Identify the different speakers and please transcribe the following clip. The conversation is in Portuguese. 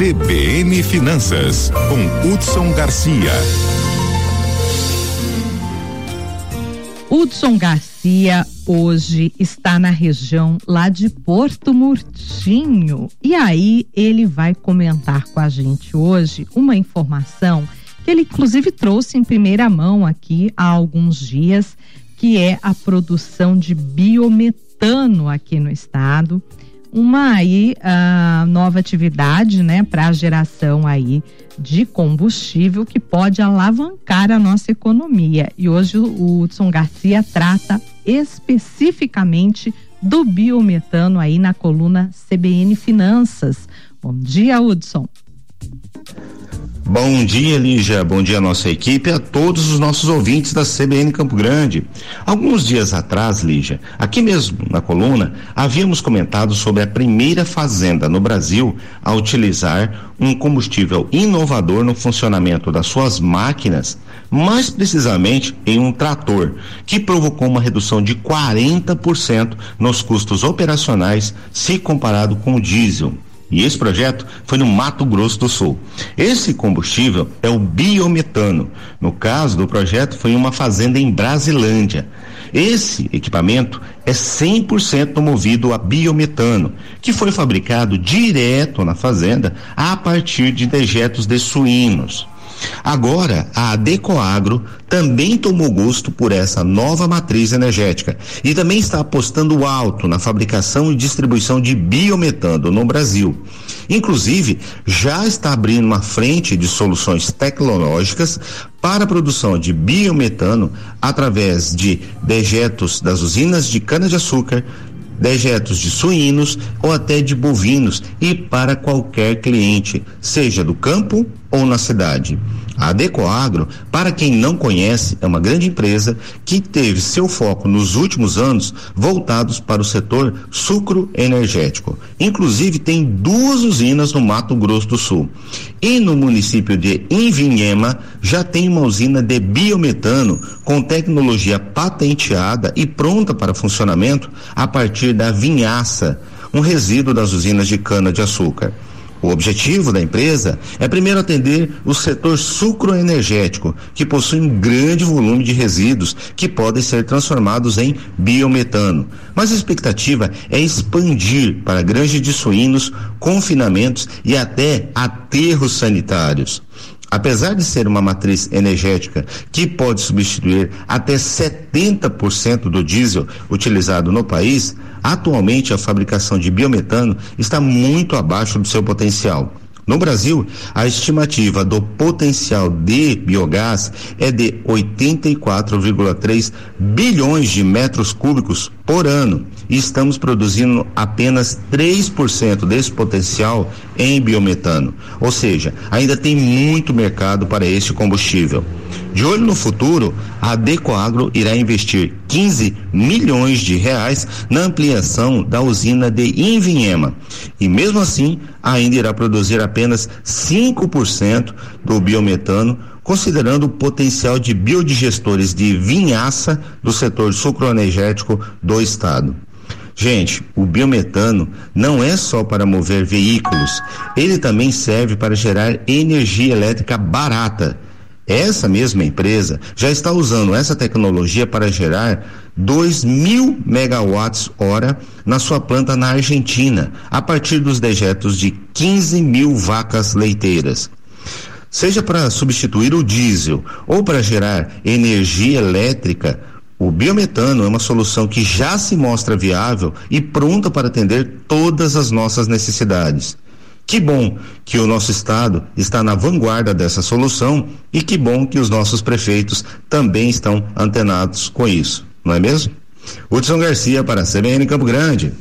Speaker 1: CBN Finanças, com Hudson Garcia.
Speaker 2: Hudson Garcia hoje está na região lá de Porto Murtinho. E aí ele vai comentar com a gente hoje uma informação que ele inclusive trouxe em primeira mão aqui há alguns dias, que é a produção de biometano aqui no estado uma aí uh, nova atividade, né, para a geração aí de combustível que pode alavancar a nossa economia. E hoje o Hudson Garcia trata especificamente do biometano aí na coluna CBN Finanças. Bom dia, Hudson.
Speaker 3: Bom dia, Lígia. Bom dia, nossa equipe, a todos os nossos ouvintes da CBN Campo Grande. Alguns dias atrás, Lígia, aqui mesmo na coluna, havíamos comentado sobre a primeira fazenda no Brasil a utilizar um combustível inovador no funcionamento das suas máquinas, mais precisamente em um trator, que provocou uma redução de 40% nos custos operacionais se comparado com o diesel. E esse projeto foi no Mato Grosso do Sul. Esse combustível é o biometano. No caso do projeto, foi em uma fazenda em Brasilândia. Esse equipamento é 100% movido a biometano, que foi fabricado direto na fazenda a partir de dejetos de suínos. Agora, a Adecoagro também tomou gosto por essa nova matriz energética e também está apostando alto na fabricação e distribuição de biometano no Brasil. Inclusive, já está abrindo uma frente de soluções tecnológicas para a produção de biometano através de dejetos das usinas de cana-de-açúcar, dejetos de suínos ou até de bovinos e para qualquer cliente, seja do campo ou na cidade. A Decoagro, para quem não conhece, é uma grande empresa que teve seu foco nos últimos anos voltados para o setor sucro energético. Inclusive tem duas usinas no Mato Grosso do Sul. E no município de Invinhema já tem uma usina de biometano com tecnologia patenteada e pronta para funcionamento a partir da vinhaça, um resíduo das usinas de cana de açúcar. O objetivo da empresa é primeiro atender o setor sucroenergético, que possui um grande volume de resíduos que podem ser transformados em biometano. Mas a expectativa é expandir para granjas de suínos, confinamentos e até aterros sanitários. Apesar de ser uma matriz energética que pode substituir até 70% do diesel utilizado no país, atualmente a fabricação de biometano está muito abaixo do seu potencial. No Brasil, a estimativa do potencial de biogás é de 84,3 bilhões de metros cúbicos por ano e estamos produzindo apenas 3% desse potencial em biometano. Ou seja, ainda tem muito mercado para este combustível. De olho no futuro, a Decoagro irá investir 15 milhões de reais na ampliação da usina de Invinhema. E mesmo assim, ainda irá produzir apenas 5% do biometano, considerando o potencial de biodigestores de vinhaça do setor sucroenergético do estado. Gente, o biometano não é só para mover veículos, ele também serve para gerar energia elétrica barata essa mesma empresa já está usando essa tecnologia para gerar 2 mil megawatts hora na sua planta na Argentina, a partir dos dejetos de 15 mil vacas leiteiras. Seja para substituir o diesel ou para gerar energia elétrica, o biometano é uma solução que já se mostra viável e pronta para atender todas as nossas necessidades. Que bom que o nosso estado está na vanguarda dessa solução e que bom que os nossos prefeitos também estão antenados com isso, não é mesmo? Hudson Garcia para a CBN Campo Grande.